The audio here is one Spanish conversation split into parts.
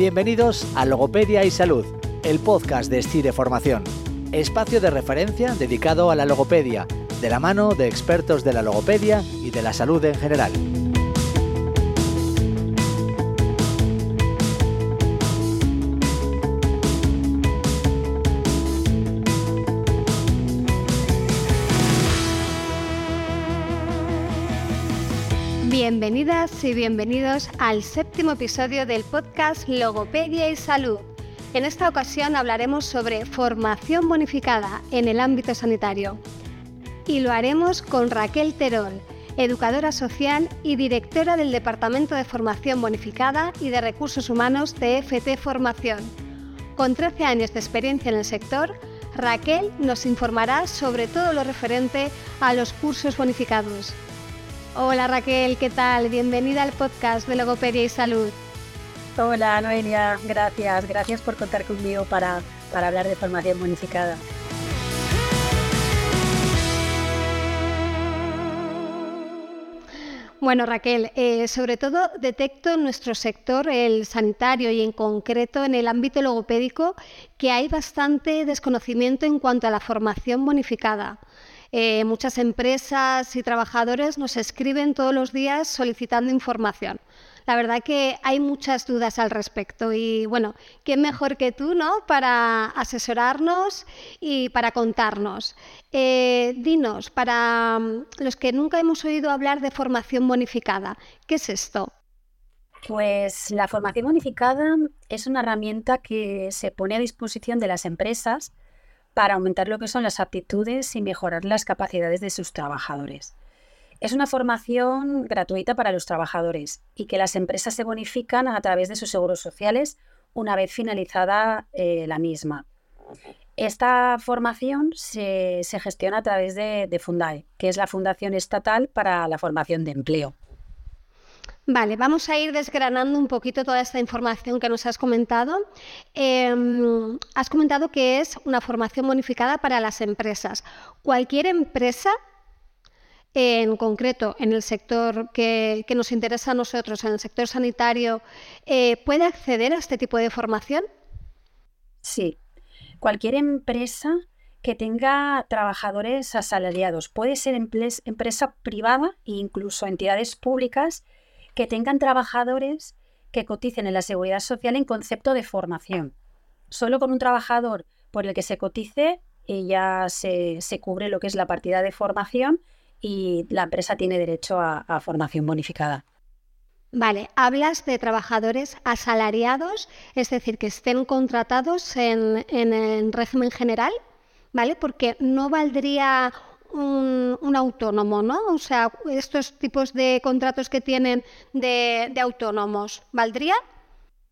Bienvenidos a Logopedia y Salud, el podcast de STI de Formación, espacio de referencia dedicado a la logopedia, de la mano de expertos de la logopedia y de la salud en general. Bienvenidas y bienvenidos al séptimo episodio del podcast Logopedia y Salud. En esta ocasión hablaremos sobre formación bonificada en el ámbito sanitario. Y lo haremos con Raquel Terol, educadora social y directora del Departamento de Formación Bonificada y de Recursos Humanos de FT Formación. Con 13 años de experiencia en el sector, Raquel nos informará sobre todo lo referente a los cursos bonificados. Hola Raquel, ¿qué tal? Bienvenida al podcast de Logopedia y Salud. Hola Noelia, gracias, gracias por contar conmigo para, para hablar de formación bonificada. Bueno, Raquel, eh, sobre todo detecto en nuestro sector, el sanitario y en concreto en el ámbito logopédico, que hay bastante desconocimiento en cuanto a la formación bonificada. Eh, muchas empresas y trabajadores nos escriben todos los días solicitando información. La verdad que hay muchas dudas al respecto y bueno, ¿quién mejor que tú, no? Para asesorarnos y para contarnos. Eh, dinos, para mm, los que nunca hemos oído hablar de formación bonificada, ¿qué es esto? Pues la formación bonificada es una herramienta que se pone a disposición de las empresas para aumentar lo que son las aptitudes y mejorar las capacidades de sus trabajadores. Es una formación gratuita para los trabajadores y que las empresas se bonifican a través de sus seguros sociales una vez finalizada eh, la misma. Esta formación se, gestiona a través de, de Fundae, que es la Fundación Estatal para la Formación de Empleo. Vale, vamos a ir desgranando un poquito toda esta información que nos has comentado. Em, has comentado que es una formación bonificada para las empresas. Cualquier empresa, en concreto en el sector que, nos interesa a nosotros, en el sector sanitario, eh, ¿puede acceder a este tipo de formación? Sí, cualquier empresa que tenga trabajadores asalariados. Puede ser empresa privada e incluso entidades públicas que tengan trabajadores que coticen en la seguridad social en concepto de formación. Solo con un trabajador por el que se cotice eh, ya se, cubre lo que es la partida de formación y la empresa tiene derecho a, formación bonificada. Vale, hablas de trabajadores asalariados, es decir, que estén contratados en, en régimen general, ¿vale? Porque no valdría un, autónomo, ¿no? O sea, estos tipos de contratos que tienen de, autónomos, ¿valdría?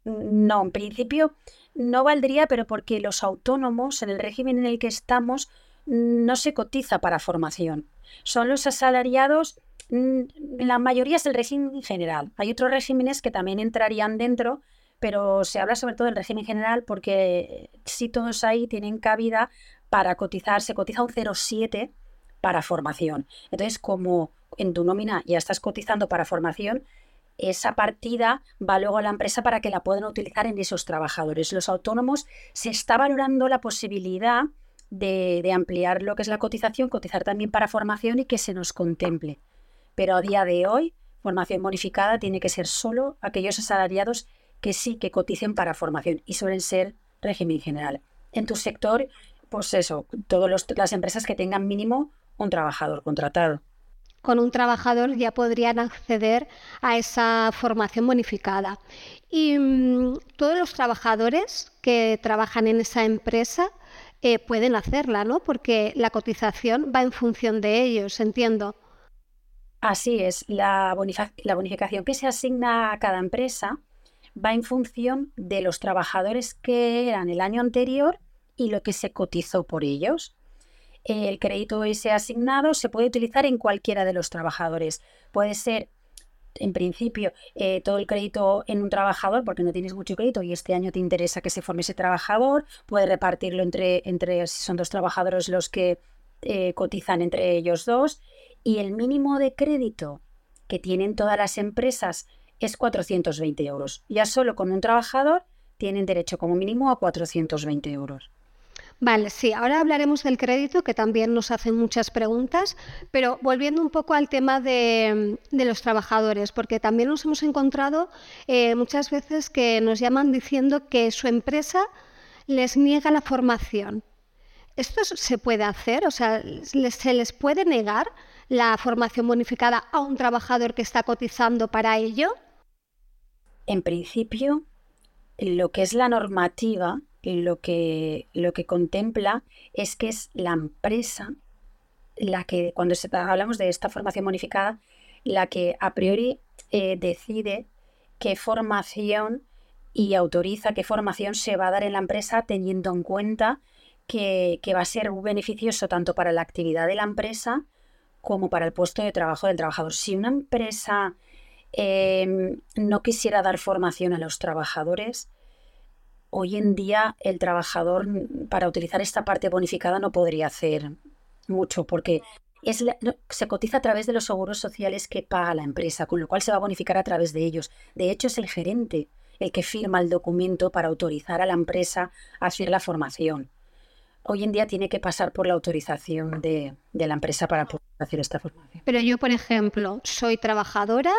No, en principio no valdría, pero porque los autónomos, en el régimen en el que estamos, no se cotiza para formación. Son los asalariados, mm, la mayoría es el régimen general. Hay otros regímenes que también entrarían dentro, pero se habla sobre todo del régimen general porque si todos ahí tienen cabida para cotizar, se cotiza un 0,7 para formación. Entonces, como en tu nómina ya estás cotizando para formación, esa partida va luego a la empresa para que la puedan utilizar en esos trabajadores. Los autónomos se está valorando la posibilidad de, ampliar lo que es la cotización, cotizar también para formación y que se nos contemple. Pero a día de hoy, formación bonificada tiene que ser solo aquellos asalariados que sí que coticen para formación y suelen ser régimen general. En tu sector, pues eso, todas las empresas que tengan mínimo un trabajador contratado. Con un trabajador ya podrían acceder a esa formación bonificada. Y mm, todos los trabajadores que trabajan en esa empresa eh, pueden hacerla, ¿no? Porque la cotización va en función de ellos, entiendo. Así es, la, la bonificación que se asigna a cada empresa va en función de los trabajadores que eran el año anterior y lo que se cotizó por ellos el crédito ese asignado se puede utilizar en cualquiera de los trabajadores. Puede ser, en principio, eh, todo el crédito en un trabajador porque no tienes mucho crédito y este año te interesa que se forme ese trabajador. Puede repartirlo entre, entre si son dos trabajadores los que eh, cotizan entre ellos dos. Y el mínimo de crédito que tienen todas las empresas es 420 euros. Ya solo con un trabajador tienen derecho como mínimo a 420 euros. Vale, sí, ahora hablaremos del crédito, que también nos hacen muchas preguntas, pero volviendo un poco al tema de, los trabajadores, porque también nos hemos encontrado eh, muchas veces que nos llaman diciendo que su empresa les niega la formación. ¿Esto se puede hacer? O sea, ¿se les puede negar la formación bonificada a un trabajador que está cotizando para ello? En principio, lo que es la normativa lo que, lo que contempla es que es la empresa la que, cuando hablamos de esta formación bonificada, la que a priori eh, decide qué formación y autoriza qué formación se va a dar en la empresa teniendo en cuenta que, va a ser beneficioso tanto para la actividad de la empresa como para el puesto de trabajo del trabajador. Si una empresa em, no quisiera dar formación a los trabajadores, hoy en día el trabajador para utilizar esta parte bonificada no podría hacer mucho porque es se cotiza a través de los seguros sociales que paga la empresa, con lo cual se va a bonificar a través de ellos. De hecho, es el gerente el que firma el documento para autorizar a la empresa a hacer la formación. Hoy en día tiene que pasar por la autorización de, de la empresa para poder hacer esta formación. Pero yo, por ejemplo, soy trabajadora,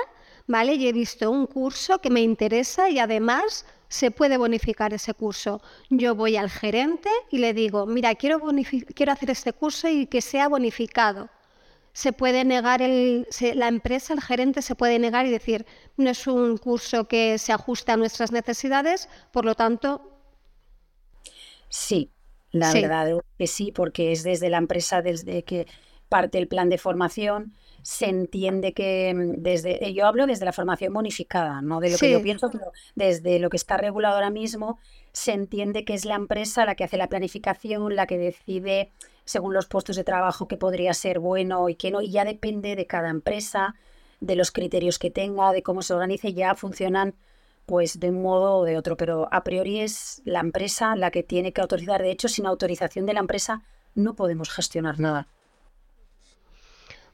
¿vale? Y he visto un curso que me interesa y además se puede bonificar ese curso. Yo voy al gerente y le digo, mira, quiero, quiero hacer este curso y que sea bonificado. Se puede negar el, la empresa, el gerente se puede negar y decir, no es un curso que se ajusta a nuestras necesidades, por lo tanto. Sí, la verdad es que sí, porque es desde la empresa desde que parte el plan de formación, se entiende que mm, desde, eh, yo hablo desde la formación bonificada, no de lo que yo pienso, pero desde lo que está regulado ahora mismo, se entiende que es la empresa la que hace la planificación, la que decide según los puestos de trabajo que podría ser bueno y que no, y ya depende de cada empresa, de los criterios que tenga, de cómo se organice, ya funcionan pues de un modo o de otro, pero a priori es la empresa la que tiene que autorizar. De hecho, sin autorización de la empresa no podemos gestionar nada.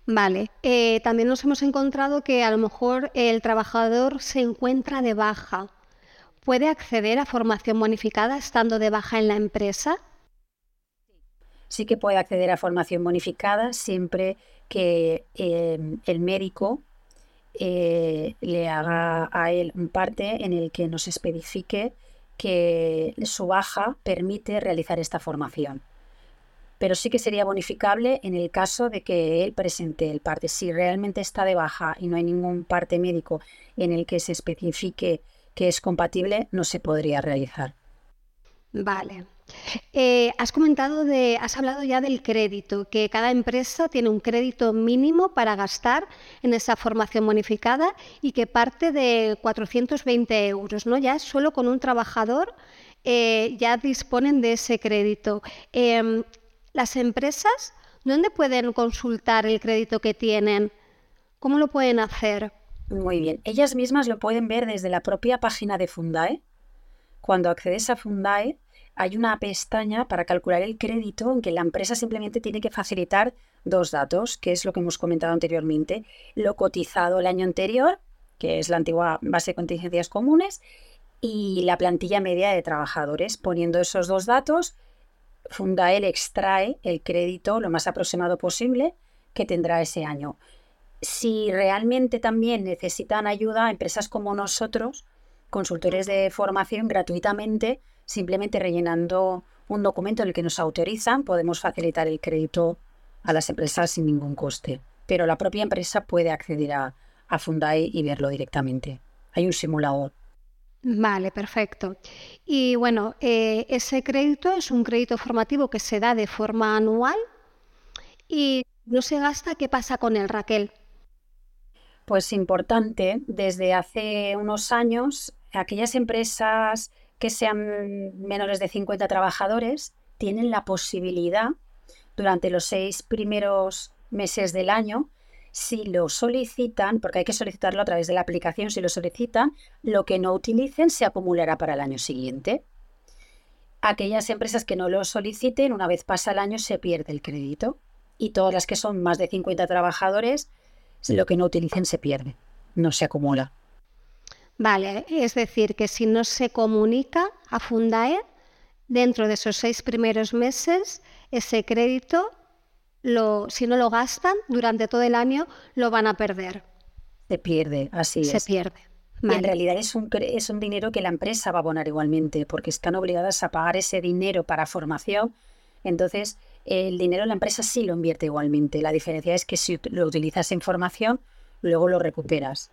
Vale, eh, también nos hemos encontrado que a lo mejor el trabajador se encuentra de baja. ¿Puede acceder a formación bonificada estando de baja en la empresa? Sí que puede acceder a formación bonificada siempre que eh, el médico eh, le haga a él un parte en el que nos especifique que su baja permite realizar esta formación pero sí que sería bonificable en el caso de que él presente el parte. Si realmente está de baja y no hay ningún parte médico en el que se especifique que es compatible, no se podría realizar. Vale. Eh, has comentado de, has hablado ya del crédito, que cada empresa tiene un crédito mínimo para gastar en esa formación bonificada y que parte de 420 euros, ¿no? Ya solo con un trabajador eh, ya disponen de ese crédito. Em, las empresas, ¿dónde pueden consultar el crédito que tienen? ¿Cómo lo pueden hacer? Muy bien, ellas mismas lo pueden ver desde la propia página de Fundae. Cuando accedes a Fundae, hay una pestaña para calcular el crédito en que la empresa simplemente tiene que facilitar dos datos, que es lo que hemos comentado anteriormente, lo cotizado el año anterior, que es la antigua base de contingencias comunes, y la plantilla media de trabajadores. Poniendo esos dos datos, Fundael extrae el crédito lo más aproximado posible que tendrá ese año. Si realmente también necesitan ayuda, empresas como nosotros, consultores de formación gratuitamente, simplemente rellenando un documento en el que nos autorizan, podemos facilitar el crédito a las empresas sin ningún coste. Pero la propia empresa puede acceder a, a Fundae y verlo directamente. Hay un simulador. Vale, perfecto. Y bueno, eh, ese crédito es un crédito formativo que se da de forma anual y no se gasta. ¿Qué pasa con él, Raquel? Pues importante, desde hace unos años, aquellas empresas que sean menores de 50 trabajadores tienen la posibilidad durante los seis primeros meses del año si lo solicitan, porque hay que solicitarlo a través de la aplicación, si lo solicitan, lo que no utilicen se acumulará para el año siguiente. Aquellas empresas que no lo soliciten, una vez pasa el año, se pierde el crédito. Y todas las que son más de 50 trabajadores, lo que no utilicen se pierde, no se acumula. Vale, es decir, que si no se comunica a Fundae, dentro de esos seis primeros meses, ese crédito, lo, si no lo gastan durante todo el año, lo van a perder. Se pierde, así se es. Se pierde. en realidad es un, es un dinero que la empresa va a abonar igualmente, porque están obligadas a pagar ese dinero para formación. Entonces, el dinero la empresa sí lo invierte igualmente. La diferencia es que si lo utilizas en formación, luego lo recuperas.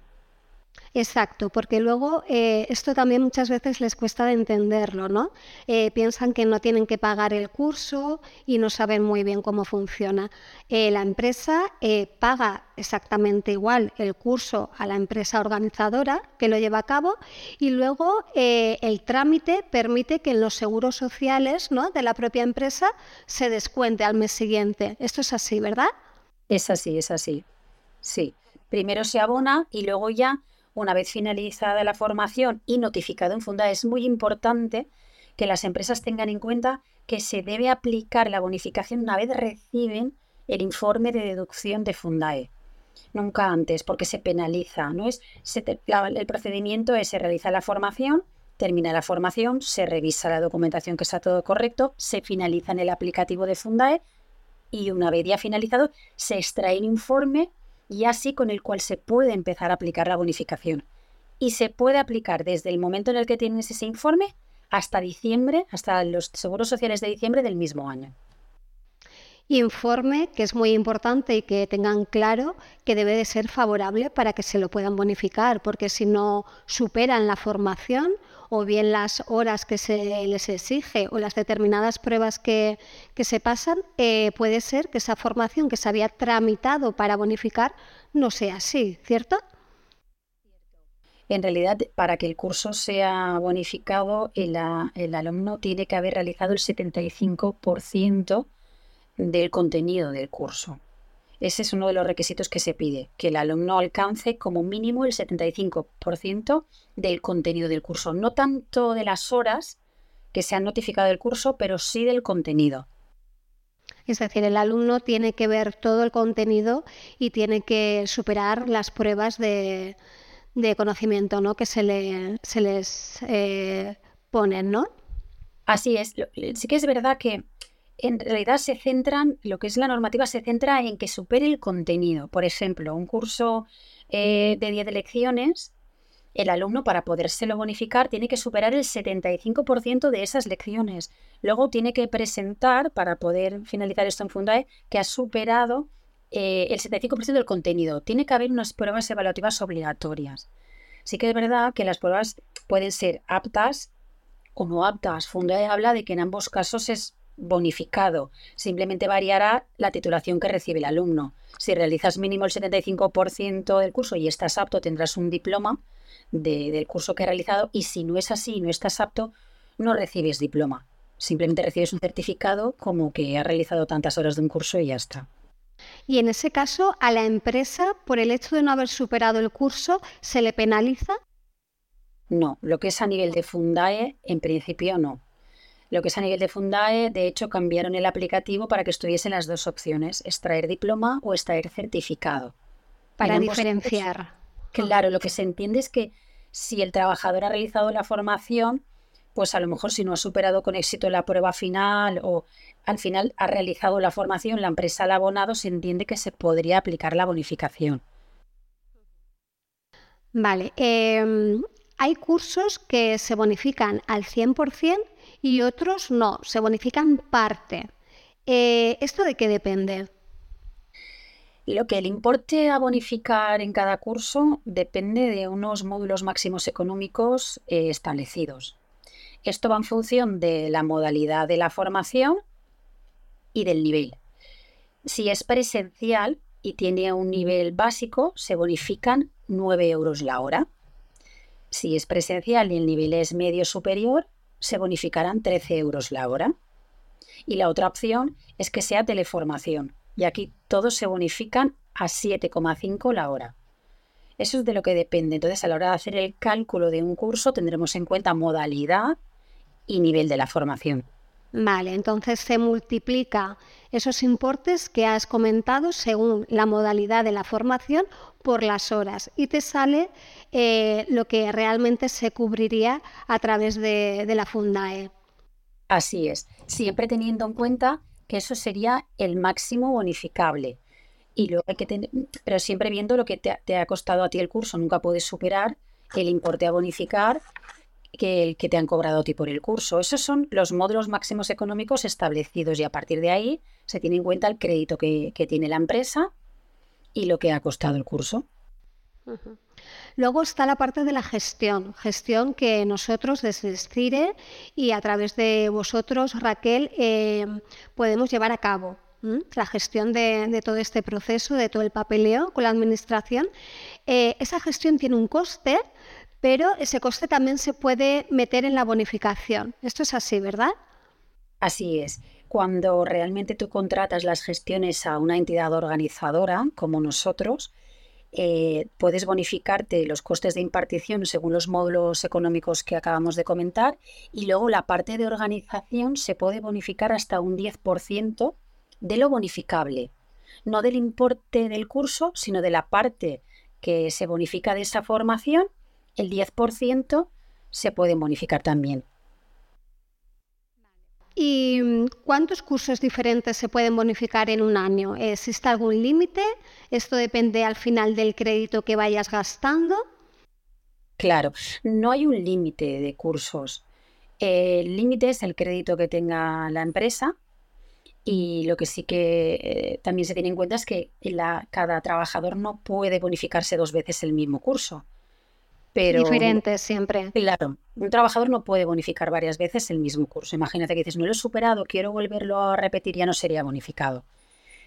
Exacto, porque luego eh, esto también muchas veces les cuesta de entenderlo, ¿no? Eh, piensan que no tienen que pagar el curso y no saben muy bien cómo funciona. Eh, la empresa paga exactamente igual el curso a la empresa organizadora que lo lleva a cabo y luego el trámite permite que en los seguros sociales ¿no? de la propia empresa se descuente al mes siguiente. Esto es así, ¿verdad? Es así, es así. Sí. Primero se abona y luego ya una vez finalizada la formación y notificado en Funda, es muy importante que las empresas tengan en cuenta que se debe aplicar la bonificación una vez reciben el informe de deducción de Fundae. Nunca antes, porque se penaliza. ¿no? Es, el procedimiento es se realiza la formación, termina la formación, se revisa la documentación que está todo correcto, se finaliza en el aplicativo de Fundae y una vez ya finalizado se extrae un informe y así con el cual se puede empezar a aplicar la bonificación. Y se puede aplicar desde el momento en el que tienes ese informe hasta diciembre, hasta los seguros sociales de diciembre del mismo año. Informe que es muy importante y que tengan claro que debe de ser favorable para que se lo puedan bonificar, porque si no superan la formación o bien las horas que se les exige o las determinadas pruebas que, se pasan, eh, puede ser que esa formación que se había tramitado para bonificar no sea así, ¿cierto? En realidad, para que el curso sea bonificado, el, el alumno tiene que haber realizado el 75% del contenido del curso. Ese es uno de los requisitos que se pide, que el alumno alcance como mínimo el 75% del contenido del curso, no tanto de las horas que se han notificado del curso, pero sí del contenido. Es decir, el alumno tiene que ver todo el contenido y tiene que superar las pruebas de, conocimiento ¿no? que se, le, se les eh, ponen, ¿no? Así es. Sí que es verdad que en realidad se centran, lo que es la normativa se centra en que supere el contenido. Por ejemplo, un curso eh, de 10 lecciones, el alumno para podérselo bonificar tiene que superar el 75% de esas lecciones. Luego tiene que presentar, para poder finalizar esto en Fundae, que ha superado eh, el 75% del contenido. Tiene que haber unas pruebas evaluativas obligatorias. Sí que es verdad que las pruebas pueden ser aptas o no aptas. Fundae habla de que en ambos casos es bonificado. Simplemente variará la titulación que recibe el alumno. Si realizas mínimo el 75% del curso y estás apto, tendrás un diploma del curso que has realizado y si no es así y no estás apto, no recibes diploma. Simplemente recibes un certificado como que has realizado tantas horas de un curso y ya está. Y en ese caso, a la empresa, por el hecho de no haber superado el curso, ¿se le penaliza? No, lo que es a nivel de Fundae, en principio no. Lo que es a nivel de Fundae, de hecho, cambiaron el aplicativo para que estuviesen las dos opciones, extraer diploma o extraer certificado. Para diferenciar. claro, lo que se entiende es que si el trabajador ha realizado la formación, pues a lo mejor si no ha superado con éxito la prueba final o al final ha realizado la formación, la empresa la ha abonado, se entiende que se podría aplicar la bonificación. Vale. Em, hay cursos que se bonifican al 100% y otros no, se bonifican parte. Eh, ¿Esto de qué depende? Lo que el importe a bonificar en cada curso depende de unos módulos máximos económicos eh, establecidos. Esto va en función de la modalidad de la formación y del nivel. Si es presencial y tiene un nivel básico, se bonifican 9 euros la hora. Si es presencial y el nivel es medio superior, se bonificarán 13 euros la hora. Y la otra opción es que sea teleformación, y aquí todos se bonifican a 7,5 la hora. Eso es de lo que depende. Entonces, a la hora de hacer el cálculo de un curso, tendremos en cuenta modalidad y nivel de la formación. Vale, entonces se multiplica esos importes que has comentado según la modalidad de la formación por las horas y te sale eh, lo que realmente se cubriría a través de, la Fundae. Así es, siempre teniendo en cuenta que eso sería el máximo bonificable. Y luego hay que tener, pero siempre viendo lo que te, te ha costado a ti el curso, nunca puedes superar el importe a bonificar que el que te han cobrado a ti por el curso. Esos son los módulos máximos económicos establecidos y a partir de ahí se tiene en cuenta el crédito que, tiene la empresa y lo que ha costado el curso. Luego está la parte de la gestión, gestión que nosotros desde SCIRE y a través de vosotros, Raquel, eh, podemos llevar a cabo. La gestión de, todo este proceso, de todo el papeleo con la administración. Eh, esa gestión tiene un coste, pero ese coste también se puede meter en la bonificación. Esto es así, ¿verdad? Así es. Cuando realmente tú contratas las gestiones a una entidad organizadora como nosotros, eh, puedes bonificarte los costes de impartición según los módulos económicos que acabamos de comentar y luego la parte de organización se puede bonificar hasta un 10% de lo bonificable, no del importe del curso, sino de la parte que se bonifica de esa formación el 10% se pueden bonificar también. ¿Y cuántos cursos diferentes se pueden bonificar en un año? ¿Existe algún límite? ¿Esto depende al final del crédito que vayas gastando? Claro, no hay un límite de cursos. El límite es el crédito que tenga la empresa y lo que sí que eh, también se tiene en cuenta es que cada trabajador no puede bonificarse dos veces el mismo curso. Pero, Diferentes siempre. Claro, un trabajador no puede bonificar varias veces el mismo curso. Imagínate que dices, no lo he superado, quiero volverlo a repetir, ya no sería bonificado.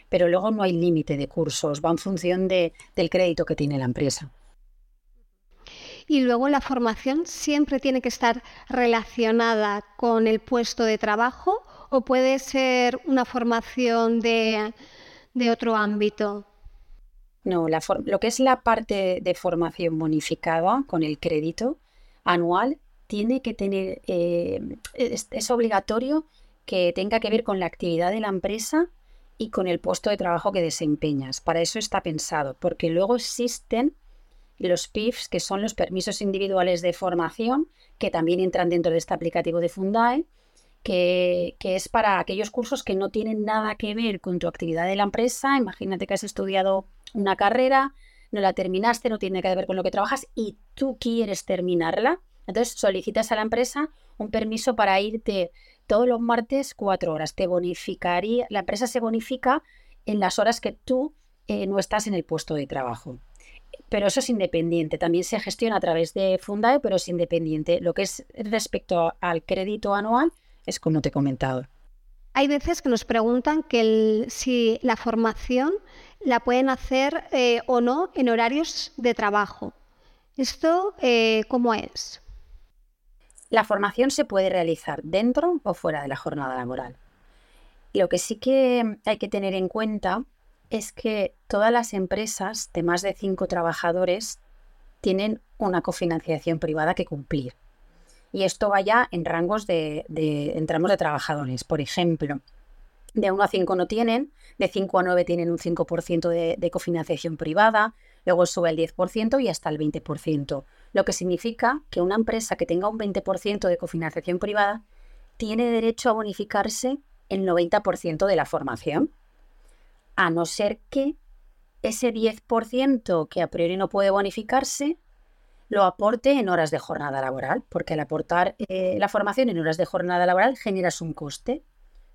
Pero luego no hay límite de cursos, va en función de, del crédito que tiene la empresa. Y luego la formación siempre tiene que estar relacionada con el puesto de trabajo o puede ser una formación de, de otro ámbito. No, lo que es la parte de formación bonificada con el crédito anual tiene que tener, eh, es, obligatorio que tenga que ver con la actividad de la empresa y con el puesto de trabajo que desempeñas. Para eso está pensado, porque luego existen los PIFs, que son los permisos individuales de formación, que también entran dentro de este aplicativo de Fundae, que, que, es para aquellos cursos que no tienen nada que ver con tu actividad de la empresa. Imagínate que has estudiado una carrera, no la terminaste, no tiene que ver con lo que trabajas y tú quieres terminarla. Entonces solicitas a la empresa un permiso para irte todos los martes cuatro horas. Te bonificaría, la empresa se bonifica en las horas que tú eh, no estás en el puesto de trabajo. Pero eso es independiente, también se gestiona a través de Fundae, pero es independiente. Lo que es respecto al crédito anual es como te he comentado. Hay veces que nos preguntan si la formación la pueden hacer eh, o no en horarios de trabajo. ¿Esto eh, cómo es? La formación se puede realizar dentro o fuera de la jornada laboral. Lo que sí que hay que tener en cuenta es que todas las empresas de más de cinco trabajadores tienen una cofinanciación privada que cumplir. Y esto vaya en rangos de, de, de trabajadores. Por ejemplo, de 1 a 5 no tienen, de 5 a 9 tienen un 5% de, cofinanciación privada, luego sube el 10% y hasta el 20%, lo que significa que una empresa que tenga un 20% de cofinanciación privada tiene derecho a bonificarse el 90% de la formación, a no ser que ese 10% que a priori no puede bonificarse lo aporte en horas de jornada laboral, porque al aportar eh, la formación en horas de jornada laboral generas un coste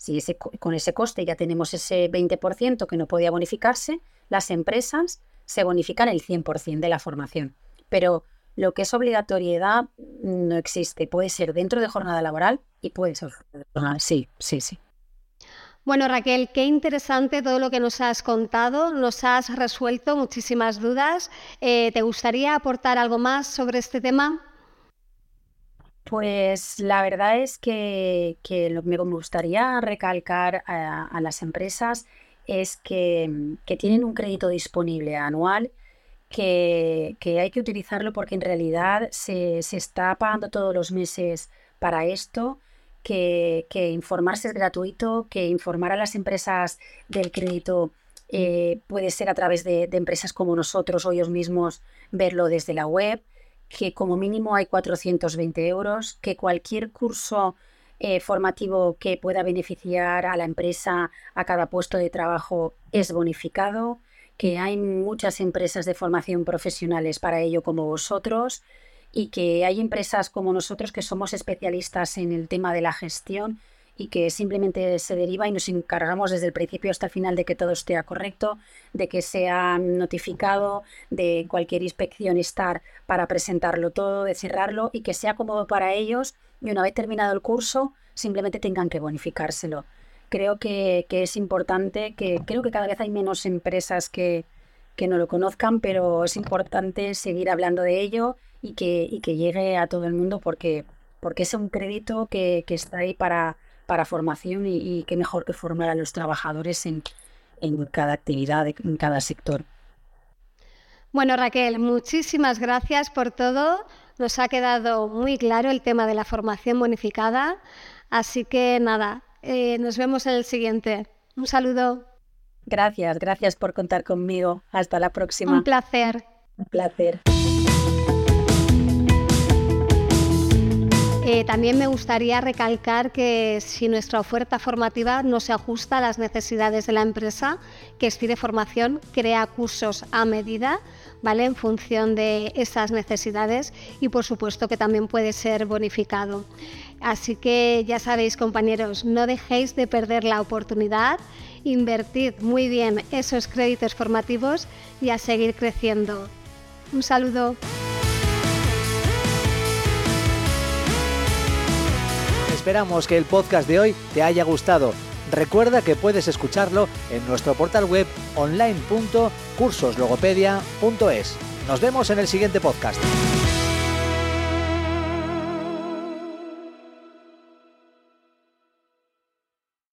si con ese coste ya tenemos ese 20% que no podía bonificarse, las empresas se bonifican el 100% de la formación. Pero lo que es obligatoriedad no existe. Puede ser dentro de jornada laboral y puede ser Sí, sí, sí. Bueno, Raquel, qué interesante todo lo que nos has contado. Nos has resuelto muchísimas dudas. Eh, ¿Te gustaría aportar algo más sobre este tema? Pues la verdad es que, lo que me gustaría recalcar a, las empresas es que, tienen un crédito disponible anual que, hay que utilizarlo porque en realidad se, está pagando todos los meses para esto, que, informarse es gratuito, que informar a las empresas del crédito eh, puede ser a través de, empresas como nosotros o ellos mismos verlo desde la web, que como mínimo hay 420 euros, que cualquier curso eh, formativo que pueda beneficiar a la empresa, a cada puesto de trabajo, es bonificado, que hay muchas empresas de formación profesionales para ello como vosotros y que hay empresas como nosotros que somos especialistas en el tema de la gestión y que simplemente se deriva y nos encargamos desde el principio hasta el final de que todo esté correcto, de que sea notificado, de cualquier inspección estar para presentarlo todo, de cerrarlo y que sea cómodo para ellos y una vez terminado el curso simplemente tengan que bonificárselo. Creo que, que es importante, que creo que cada vez hay menos empresas que, que no lo conozcan, pero es importante seguir hablando de ello y que, y que llegue a todo el mundo porque, porque es un crédito que, que está ahí para, para formación y, y qué mejor que formar a los trabajadores en, en cada actividad, en cada sector. Bueno, Raquel, muchísimas gracias por todo. Nos ha quedado muy claro el tema de la formación bonificada. Así que nada, eh, nos vemos en el siguiente. Un saludo. Gracias, gracias por contar conmigo. Hasta la próxima. Un placer. Un placer. Eh, también me gustaría recalcar que si nuestra oferta formativa no se ajusta a las necesidades de la empresa, que Estire Formación crea cursos a medida, ¿vale? En función de esas necesidades y por supuesto que también puede ser bonificado. Así que ya sabéis, compañeros, no dejéis de perder la oportunidad, invertid muy bien esos créditos formativos y a seguir creciendo. Un saludo. Esperamos que el podcast de hoy te haya gustado. Recuerda que puedes escucharlo en nuestro portal web online.cursoslogopedia.es. Nos vemos en el siguiente podcast.